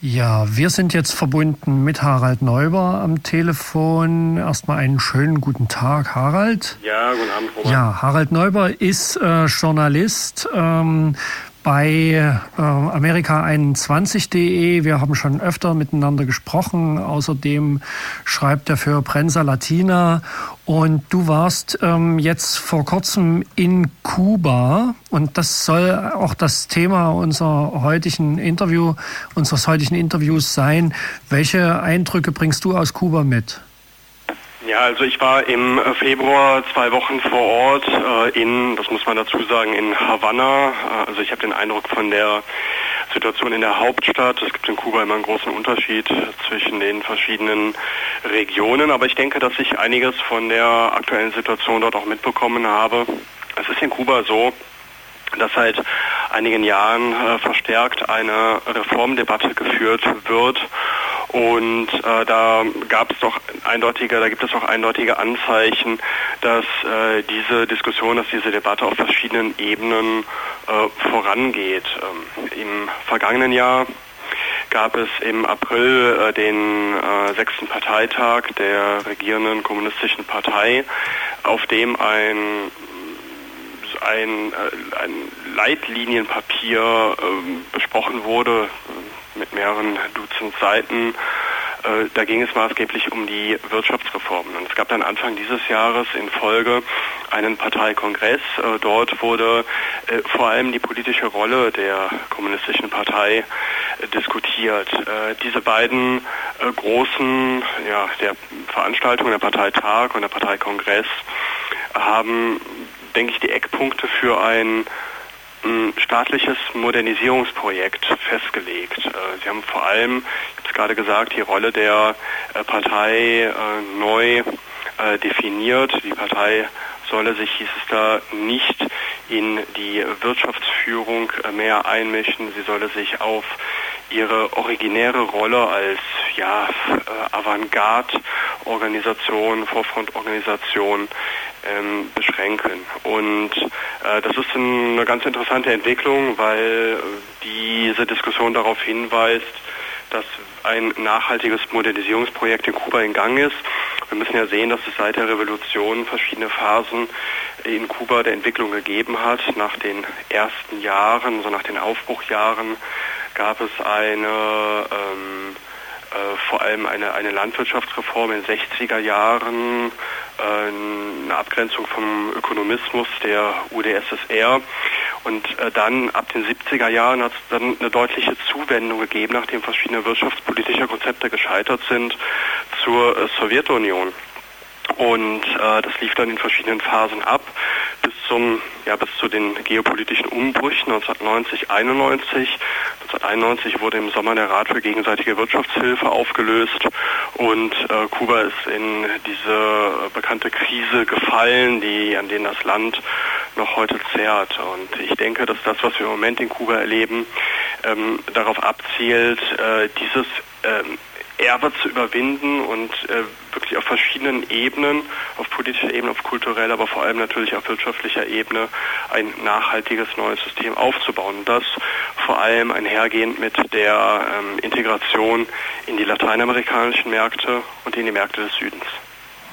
Ja, wir sind jetzt verbunden mit Harald Neuber am Telefon. Erstmal einen schönen guten Tag, Harald. Ja, guten Abend, Robert. Ja, Harald Neuber ist äh, Journalist. Ähm, bei äh, Amerika21.de. Wir haben schon öfter miteinander gesprochen. Außerdem schreibt er für Prensa Latina. Und du warst ähm, jetzt vor kurzem in Kuba. Und das soll auch das Thema unserer heutigen Interview, unseres heutigen Interviews sein. Welche Eindrücke bringst du aus Kuba mit? Ja, also ich war im Februar zwei Wochen vor Ort äh, in, das muss man dazu sagen, in Havanna. Äh, also ich habe den Eindruck von der Situation in der Hauptstadt. Es gibt in Kuba immer einen großen Unterschied zwischen den verschiedenen Regionen, aber ich denke, dass ich einiges von der aktuellen Situation dort auch mitbekommen habe. Es ist in Kuba so, dass seit einigen Jahren äh, verstärkt eine Reformdebatte geführt wird und äh, da gab es doch eindeutige, da gibt es auch eindeutige Anzeichen, dass äh, diese Diskussion, dass diese Debatte auf verschiedenen Ebenen äh, vorangeht. Ähm, Im vergangenen Jahr gab es im April äh, den äh, sechsten Parteitag der regierenden kommunistischen Partei, auf dem ein ein, äh, ein Leitlinienpapier äh, besprochen wurde, mit mehreren Dutzend Seiten. Äh, da ging es maßgeblich um die Wirtschaftsreformen. Und es gab dann Anfang dieses Jahres in Folge einen Parteikongress. Äh, dort wurde äh, vor allem die politische Rolle der kommunistischen Partei diskutiert. Diese beiden großen ja, der Veranstaltungen, der Parteitag und der Parteikongress, haben, denke ich, die Eckpunkte für ein staatliches Modernisierungsprojekt festgelegt. Äh, Sie haben vor allem, ich habe es gerade gesagt, die Rolle der äh, Partei äh, neu definiert. Die Partei solle sich, hieß es da, nicht in die Wirtschaftsführung mehr einmischen. Sie solle sich auf ihre originäre Rolle als ja, Avantgarde-Organisation, Vorfrontorganisation ähm, beschränken. Und äh, das ist eine ganz interessante Entwicklung, weil diese Diskussion darauf hinweist, dass ein nachhaltiges Modernisierungsprojekt in Kuba in Gang ist. Wir müssen ja sehen, dass es seit der Revolution verschiedene Phasen in Kuba der Entwicklung gegeben hat. Nach den ersten Jahren, so nach den Aufbruchjahren, gab es eine ähm, äh, vor allem eine, eine Landwirtschaftsreform in den 60er Jahren, eine Abgrenzung vom Ökonomismus der UdSSR. Und äh, dann ab den 70er Jahren hat es dann eine deutliche Zuwendung gegeben, nachdem verschiedene wirtschaftspolitische Konzepte gescheitert sind, zur äh, Sowjetunion. Und äh, das lief dann in verschiedenen Phasen ab bis zum ja bis zu den geopolitischen Umbrüchen 1990 91 1991 wurde im Sommer der Rat für gegenseitige Wirtschaftshilfe aufgelöst und äh, Kuba ist in diese bekannte Krise gefallen, die an denen das Land noch heute zehrt. Und ich denke, dass das, was wir im Moment in Kuba erleben, ähm, darauf abzielt, äh, dieses ähm, Erbe zu überwinden und äh, wirklich auf verschiedenen Ebenen, auf politischer Ebene, auf kultureller, aber vor allem natürlich auf wirtschaftlicher Ebene ein nachhaltiges neues System aufzubauen. Das vor allem einhergehend mit der ähm, Integration in die lateinamerikanischen Märkte und in die Märkte des Südens.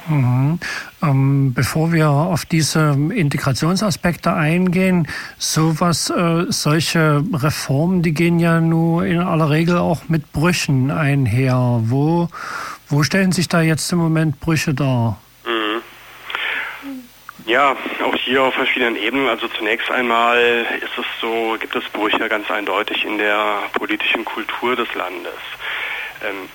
Mhm. Ähm, bevor wir auf diese Integrationsaspekte eingehen, sowas, äh, solche Reformen, die gehen ja nur in aller Regel auch mit Brüchen einher. Wo, wo stellen sich da jetzt im Moment Brüche dar? Mhm. Ja, auch hier auf verschiedenen Ebenen. Also zunächst einmal ist es so, gibt es Brüche ganz eindeutig in der politischen Kultur des Landes. Ähm,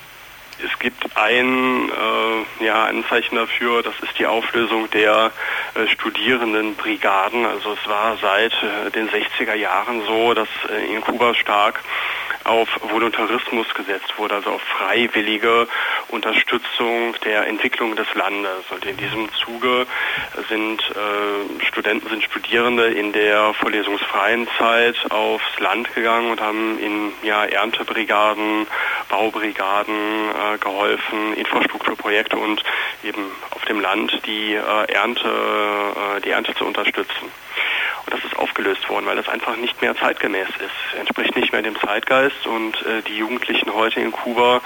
es gibt ein äh, ja, Anzeichen dafür, das ist die Auflösung der äh, Studierendenbrigaden. Also es war seit äh, den 60er Jahren so, dass äh, in Kuba stark auf Voluntarismus gesetzt wurde, also auf freiwillige Unterstützung der Entwicklung des Landes. Und in diesem Zuge sind äh, Studenten, sind Studierende in der vorlesungsfreien Zeit aufs Land gegangen und haben in ja, Erntebrigaden, Baubrigaden äh, geholfen, Infrastrukturprojekte und eben auf dem Land die äh, Ernte, äh, die Ernte zu unterstützen. Und das ist aufgelöst worden, weil das einfach nicht mehr zeitgemäß ist. Entspricht nicht mehr dem Zeitgeist und äh, die Jugendlichen heute in Kuba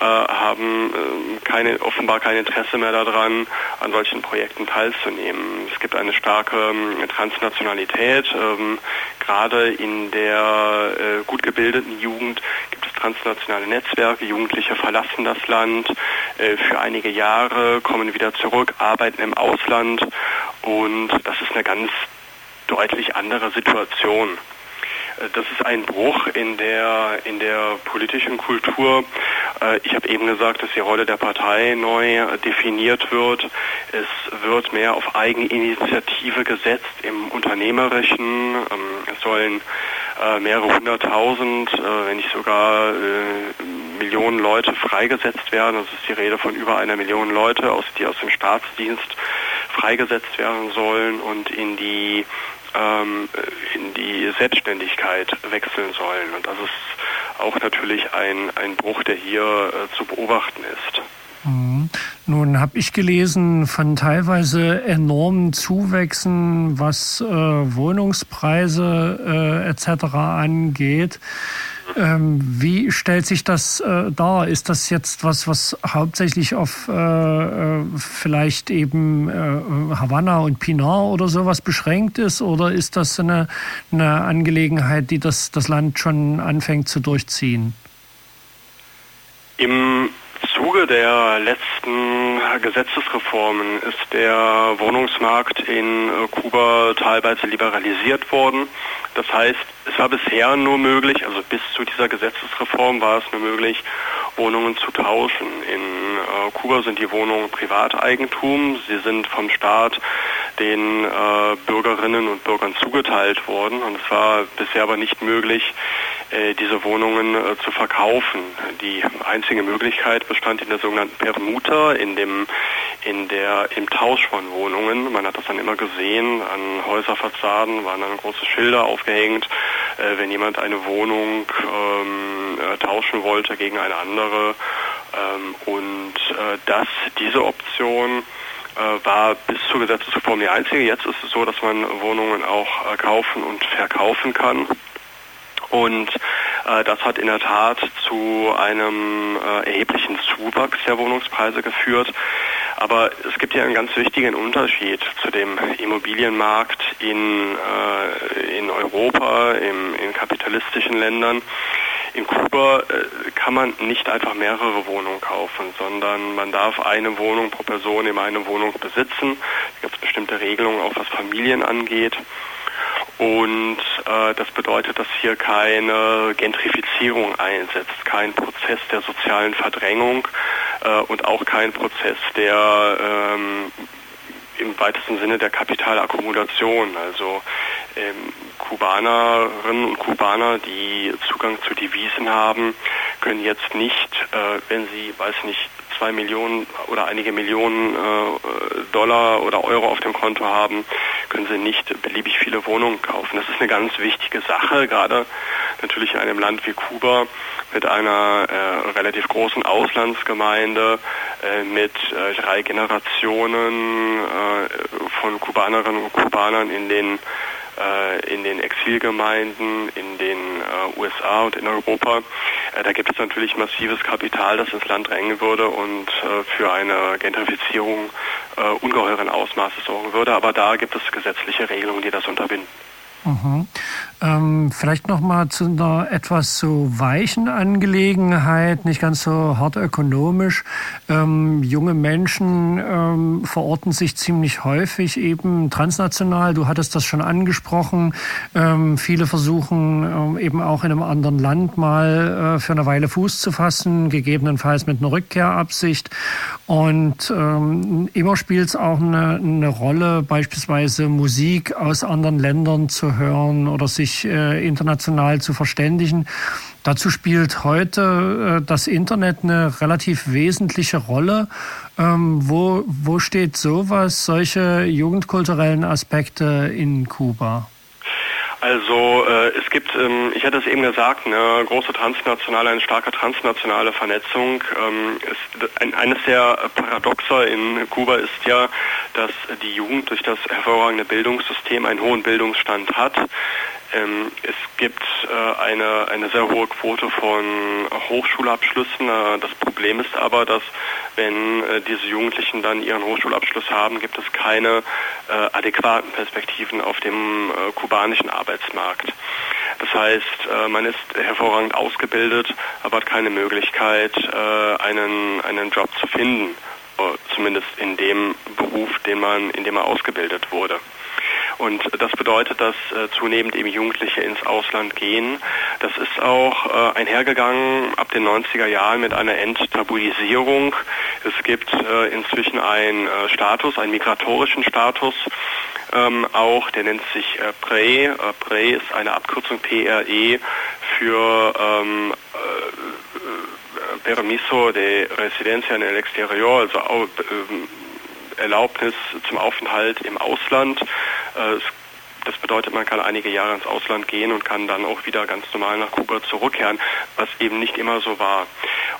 äh, haben äh, keine, offenbar kein Interesse mehr daran, an solchen Projekten teilzunehmen. Es gibt eine starke ähm, Transnationalität. Ähm, gerade in der äh, gut gebildeten Jugend gibt es transnationale Netzwerke. Jugendliche verlassen das Land äh, für einige Jahre, kommen wieder zurück, arbeiten im Ausland und das ist eine ganz deutlich andere Situation. Äh, das ist ein Bruch in der, in der politischen Kultur. Äh, ich habe eben gesagt, dass die Rolle der Partei neu definiert wird. Es wird mehr auf Eigeninitiative gesetzt im Unternehmerischen. Ähm, es sollen äh, mehrere hunderttausend, wenn nicht sogar Millionen Leute freigesetzt werden. Es ist die Rede von über einer Million Leute, die aus dem Staatsdienst freigesetzt werden sollen und in die ähm, in die Selbstständigkeit wechseln sollen. Und das ist auch natürlich ein, ein Bruch, der hier äh, zu beobachten ist. Mhm. Nun habe ich gelesen von teilweise enormen Zuwächsen, was äh, Wohnungspreise äh, etc. angeht. Ähm, wie stellt sich das äh, dar? Ist das jetzt was, was hauptsächlich auf äh, äh, vielleicht eben äh, Havanna und Pinar oder sowas beschränkt ist? Oder ist das eine, eine Angelegenheit, die das, das Land schon anfängt zu durchziehen? Im Zuge der letzten Gesetzesreformen ist der Wohnungsmarkt in äh, Kuba teilweise liberalisiert worden. Das heißt, es war bisher nur möglich, also bis zu dieser Gesetzesreform war es nur möglich, Wohnungen zu tauschen. In äh, Kuba sind die Wohnungen Privateigentum. Sie sind vom Staat den äh, Bürgerinnen und Bürgern zugeteilt worden. Und es war bisher aber nicht möglich, diese Wohnungen äh, zu verkaufen. Die einzige Möglichkeit bestand in der sogenannten Permuta, in dem, in der, im Tausch von Wohnungen. Man hat das dann immer gesehen. An Häuserfassaden waren dann große Schilder aufgehängt. Äh, wenn jemand eine Wohnung ähm, äh, tauschen wollte gegen eine andere. Ähm, und äh, das, diese Option äh, war bis zur Gesetzesreform die einzige. Jetzt ist es so, dass man Wohnungen auch äh, kaufen und verkaufen kann. Und äh, das hat in der Tat zu einem äh, erheblichen Zuwachs der Wohnungspreise geführt. Aber es gibt ja einen ganz wichtigen Unterschied zu dem Immobilienmarkt in, äh, in Europa, im, in kapitalistischen Ländern. In Kuba äh, kann man nicht einfach mehrere Wohnungen kaufen, sondern man darf eine Wohnung pro Person in eine Wohnung besitzen. Da gibt es bestimmte Regelungen, auch was Familien angeht. Und äh, das bedeutet, dass hier keine Gentrifizierung einsetzt, kein Prozess der sozialen Verdrängung äh, und auch kein Prozess der ähm, im weitesten Sinne der Kapitalakkumulation. Also ähm, Kubanerinnen und Kubaner, die Zugang zu Devisen haben, können jetzt nicht, äh, wenn sie, weiß nicht, zwei Millionen oder einige Millionen äh, Dollar oder Euro auf dem Konto haben, können sie nicht beliebig viele Wohnungen kaufen. Das ist eine ganz wichtige Sache, gerade natürlich in einem Land wie Kuba mit einer äh, relativ großen Auslandsgemeinde, äh, mit äh, drei Generationen äh, von Kubanerinnen und Kubanern in den äh, in den Exilgemeinden in den äh, USA und in Europa. Äh, da gibt es natürlich massives Kapital, das ins Land drängen würde und für eine Gentrifizierung ungeheuren Ausmaßes sorgen würde. Aber da gibt es gesetzliche Regelungen, die das unterbinden. Mhm. Ähm, vielleicht noch mal zu einer etwas so weichen Angelegenheit, nicht ganz so hart ökonomisch. Ähm, junge Menschen ähm, verorten sich ziemlich häufig eben transnational. Du hattest das schon angesprochen. Ähm, viele versuchen ähm, eben auch in einem anderen Land mal äh, für eine Weile Fuß zu fassen, gegebenenfalls mit einer Rückkehrabsicht. Und ähm, immer spielt es auch eine, eine Rolle, beispielsweise Musik aus anderen Ländern zu hören oder sich sich äh, international zu verständigen. Dazu spielt heute äh, das Internet eine relativ wesentliche Rolle. Ähm, wo, wo steht sowas, solche jugendkulturellen Aspekte in Kuba? Also äh, es gibt, ähm, ich hatte es eben gesagt, eine große transnationale, eine starke transnationale Vernetzung. Ähm, es, ein, eines der Paradoxer in Kuba ist ja, dass die Jugend durch das hervorragende Bildungssystem einen hohen Bildungsstand hat. Ähm, es gibt äh, eine, eine sehr hohe Quote von Hochschulabschlüssen. Äh, das Problem ist aber, dass wenn äh, diese Jugendlichen dann ihren Hochschulabschluss haben, gibt es keine äh, adäquaten Perspektiven auf dem äh, kubanischen Arbeitsmarkt. Das heißt, äh, man ist hervorragend ausgebildet, aber hat keine Möglichkeit, einen, einen Job zu finden, zumindest in dem Beruf, den man, in dem er ausgebildet wurde. Und das bedeutet, dass äh, zunehmend eben Jugendliche ins Ausland gehen. Das ist auch äh, einhergegangen ab den 90er Jahren mit einer Enttabuisierung. Es gibt äh, inzwischen einen äh, Status, einen migratorischen Status, ähm, auch, der nennt sich äh, PRE. Äh, PRE ist eine Abkürzung PRE für ähm, äh, Permiso de Residencia en el Exterior, also ähm, Erlaubnis zum Aufenthalt im Ausland. Äh, das bedeutet, man kann einige Jahre ins Ausland gehen und kann dann auch wieder ganz normal nach Kuba zurückkehren, was eben nicht immer so war.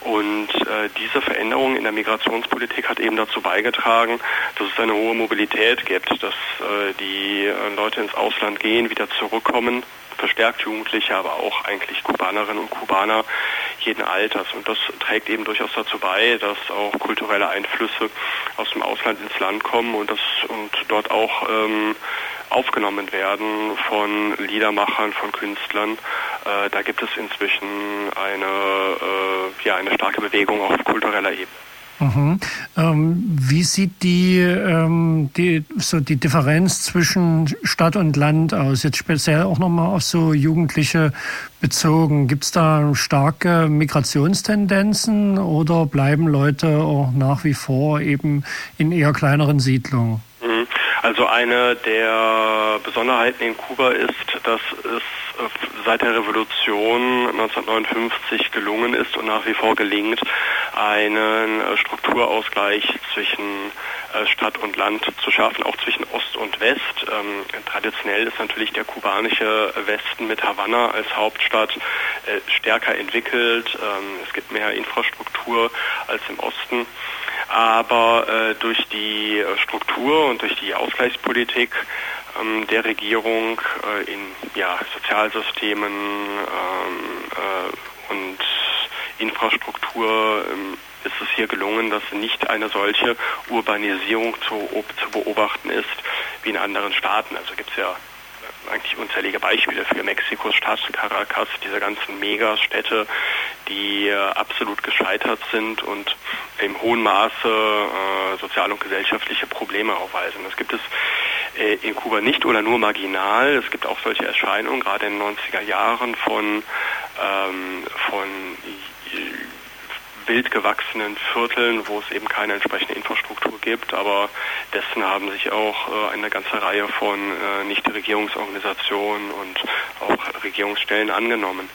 Und äh, diese Veränderung in der Migrationspolitik hat eben dazu beigetragen, dass es eine hohe Mobilität gibt, dass äh, die äh, Leute ins Ausland gehen, wieder zurückkommen verstärkt Jugendliche, aber auch eigentlich Kubanerinnen und Kubaner jeden Alters. Und das trägt eben durchaus dazu bei, dass auch kulturelle Einflüsse aus dem Ausland ins Land kommen und das und dort auch ähm, aufgenommen werden von Liedermachern, von Künstlern. Äh, da gibt es inzwischen eine, äh, ja, eine starke Bewegung auf kultureller Ebene. Mhm. Ähm, wie sieht die, ähm, die, so die Differenz zwischen Stadt und Land aus? Jetzt speziell auch nochmal auf so Jugendliche bezogen. Gibt es da starke Migrationstendenzen oder bleiben Leute auch nach wie vor eben in eher kleineren Siedlungen? Mhm. Also eine der Besonderheiten in Kuba ist, dass es seit der Revolution 1959 gelungen ist und nach wie vor gelingt, einen äh, Strukturausgleich zwischen äh, Stadt und Land zu schaffen, auch zwischen Ost und West. Ähm, traditionell ist natürlich der kubanische Westen mit Havanna als Hauptstadt äh, stärker entwickelt. Ähm, es gibt mehr Infrastruktur als im Osten. Aber äh, durch die Struktur und durch die Ausgleichspolitik ähm, der Regierung äh, in ja, Sozialsystemen ähm, äh, und Infrastruktur ähm, ist es hier gelungen, dass nicht eine solche Urbanisierung zu, zu beobachten ist wie in anderen Staaten. Also gibt es ja äh, eigentlich unzählige Beispiele für Mexikos Stadt, Caracas, diese ganzen Megastädte, die äh, absolut gescheitert sind und im hohen Maße äh, soziale und gesellschaftliche Probleme aufweisen. Das gibt es äh, in Kuba nicht oder nur marginal. Es gibt auch solche Erscheinungen, gerade in den 90er Jahren von, ähm, von wild gewachsenen Vierteln, wo es eben keine entsprechende Infrastruktur gibt, aber dessen haben sich auch äh, eine ganze Reihe von äh, Nichtregierungsorganisationen und auch Regierungsstellen angenommen.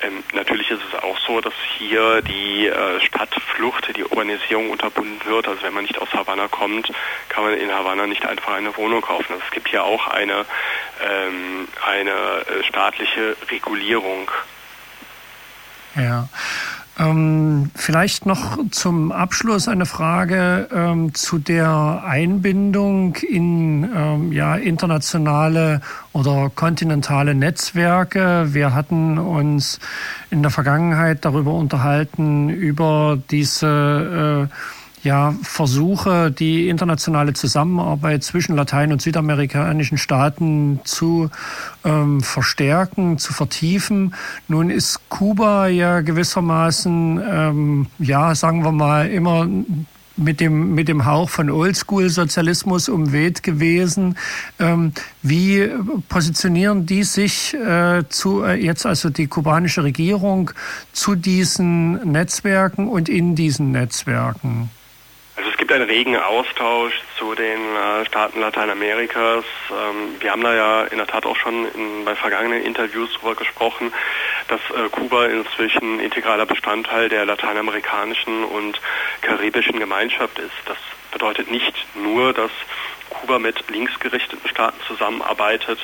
Ähm, natürlich ist es auch so, dass hier die äh, Stadtflucht, die Urbanisierung unterbunden wird. Also wenn man nicht aus Havanna kommt, kann man in Havanna nicht einfach eine Wohnung kaufen. Also es gibt hier auch eine, ähm, eine äh, staatliche Regulierung. Ja. Ähm, vielleicht noch zum Abschluss eine Frage ähm, zu der Einbindung in ähm, ja, internationale oder kontinentale Netzwerke. Wir hatten uns in der Vergangenheit darüber unterhalten, über diese äh, ja, Versuche, die internationale Zusammenarbeit zwischen latein- und südamerikanischen Staaten zu ähm, verstärken, zu vertiefen. Nun ist Kuba ja gewissermaßen, ähm, ja, sagen wir mal, immer mit dem, mit dem Hauch von Oldschool-Sozialismus umweht gewesen. Ähm, wie positionieren die sich äh, zu, äh, jetzt also die kubanische Regierung zu diesen Netzwerken und in diesen Netzwerken? Einen regen Austausch zu den äh, Staaten Lateinamerikas. Ähm, wir haben da ja in der Tat auch schon in, bei vergangenen Interviews darüber gesprochen, dass äh, Kuba inzwischen integraler Bestandteil der lateinamerikanischen und karibischen Gemeinschaft ist. Das bedeutet nicht nur, dass Kuba mit linksgerichteten Staaten zusammenarbeitet,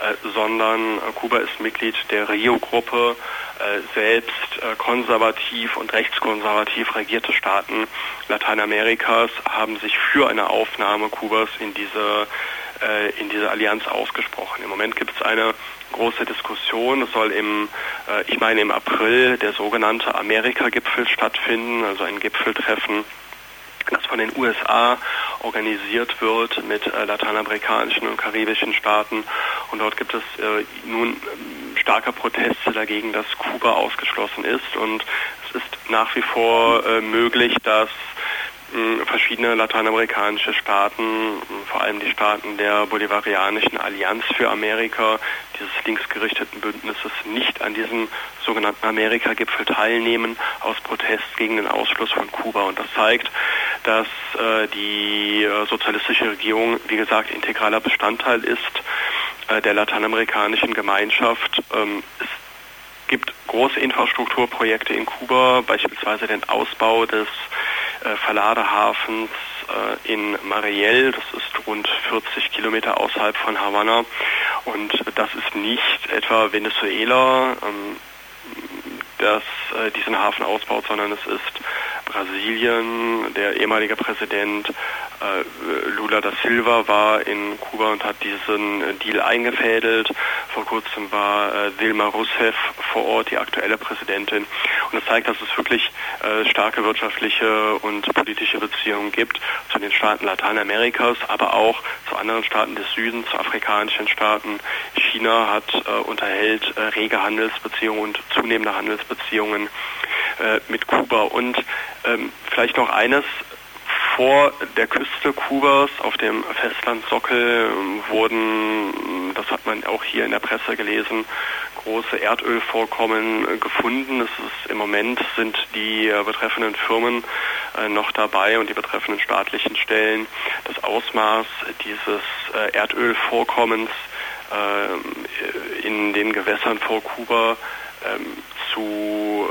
äh, sondern äh, Kuba ist Mitglied der Rio-Gruppe, äh, selbst konservativ und rechtskonservativ regierte Staaten Lateinamerikas haben sich für eine Aufnahme Kubas in diese in diese Allianz ausgesprochen. Im Moment gibt es eine große Diskussion. Es soll im, ich meine im April der sogenannte Amerika-Gipfel stattfinden, also ein Gipfeltreffen das von den USA organisiert wird mit äh, lateinamerikanischen und karibischen Staaten. Und dort gibt es äh, nun äh, starke Proteste dagegen, dass Kuba ausgeschlossen ist. Und es ist nach wie vor äh, möglich, dass verschiedene lateinamerikanische Staaten, vor allem die Staaten der Bolivarianischen Allianz für Amerika, dieses linksgerichteten Bündnisses, nicht an diesem sogenannten Amerika-Gipfel teilnehmen aus Protest gegen den Ausschluss von Kuba. Und das zeigt, dass äh, die äh, sozialistische Regierung, wie gesagt, integraler Bestandteil ist äh, der lateinamerikanischen Gemeinschaft. Ähm, es gibt große Infrastrukturprojekte in Kuba, beispielsweise den Ausbau des äh, Verladehafens äh, in Mariel, das ist rund 40 Kilometer außerhalb von Havanna und das ist nicht etwa Venezuela, ähm, das äh, diesen Hafen ausbaut, sondern es ist Brasilien. Der ehemalige Präsident äh, Lula da Silva war in Kuba und hat diesen Deal eingefädelt. Vor kurzem war äh, Dilma Rousseff vor Ort, die aktuelle Präsidentin. Und das zeigt, dass es wirklich äh, starke wirtschaftliche und politische Beziehungen gibt zu den Staaten Lateinamerikas, aber auch zu anderen Staaten des Südens, zu afrikanischen Staaten. China hat äh, unterhält äh, rege Handelsbeziehungen und zunehmende Handelsbeziehungen äh, mit Kuba. Und ähm, vielleicht noch eines, vor der Küste Kubas auf dem Festlandsockel wurden, das hat man auch hier in der Presse gelesen, große Erdölvorkommen gefunden. Ist, Im Moment sind die äh, betreffenden Firmen äh, noch dabei und die betreffenden staatlichen Stellen das Ausmaß dieses äh, Erdölvorkommens in den Gewässern vor Kuba ähm, zu,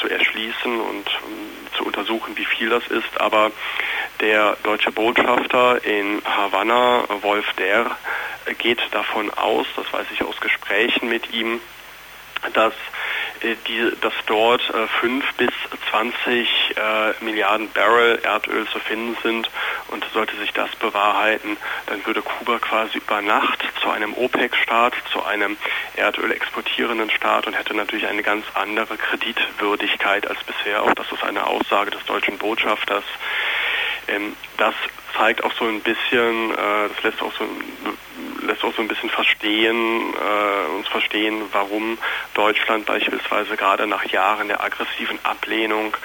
zu erschließen und ähm, zu untersuchen, wie viel das ist. Aber der deutsche Botschafter in Havanna, Wolf Der, geht davon aus, das weiß ich aus Gesprächen mit ihm, dass die, dass dort äh, 5 bis 20 äh, Milliarden Barrel Erdöl zu finden sind und sollte sich das bewahrheiten, dann würde Kuba quasi über Nacht zu einem OPEC-Staat, zu einem Erdöl exportierenden Staat und hätte natürlich eine ganz andere Kreditwürdigkeit als bisher. Auch das ist eine Aussage des deutschen Botschafters. Ähm, das zeigt auch so ein bisschen, äh, das lässt auch so, lässt auch so ein bisschen verstehen, äh, uns verstehen, warum Deutschland beispielsweise gerade nach Jahren der aggressiven Ablehnung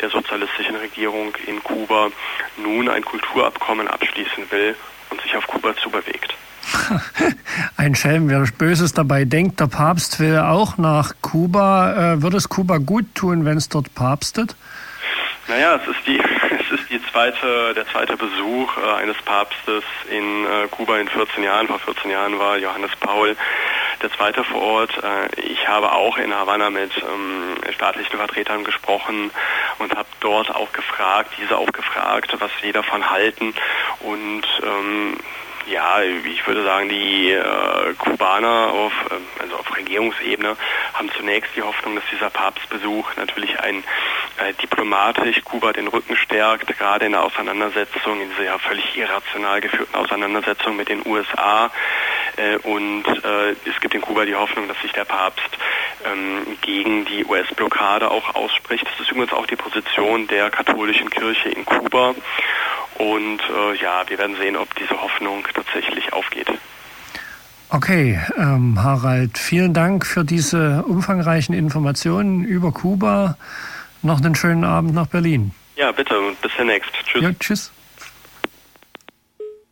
der sozialistischen Regierung in Kuba nun ein Kulturabkommen abschließen will und sich auf Kuba zubewegt. Ein Schelm, wer Böses dabei denkt, der Papst will auch nach Kuba. Äh, würde es Kuba gut tun, wenn es dort papstet? Naja, es ist die, ist die zweite, der zweite Besuch äh, eines Papstes in äh, Kuba in 14 Jahren. Vor 14 Jahren war Johannes Paul der zweite vor Ort. Äh, ich habe auch in Havanna mit ähm, staatlichen Vertretern gesprochen und habe dort auch gefragt, diese auch gefragt, was sie davon halten. Und ähm, ja, ich würde sagen, die äh, Kubaner auf, äh, also auf Regierungsebene haben zunächst die Hoffnung, dass dieser Papstbesuch natürlich ein äh, diplomatisch Kuba den Rücken stärkt, gerade in der Auseinandersetzung, in dieser ja völlig irrational geführten Auseinandersetzung mit den USA. Äh, und äh, es gibt in Kuba die Hoffnung, dass sich der Papst ähm, gegen die US-Blockade auch ausspricht. Das ist übrigens auch die Position der katholischen Kirche in Kuba. Und äh, ja, wir werden sehen, ob diese Hoffnung tatsächlich aufgeht. Okay, ähm, Harald, vielen Dank für diese umfangreichen Informationen über Kuba. Noch einen schönen Abend nach Berlin. Ja, bitte und bis demnächst. Tschüss. Ja, tschüss.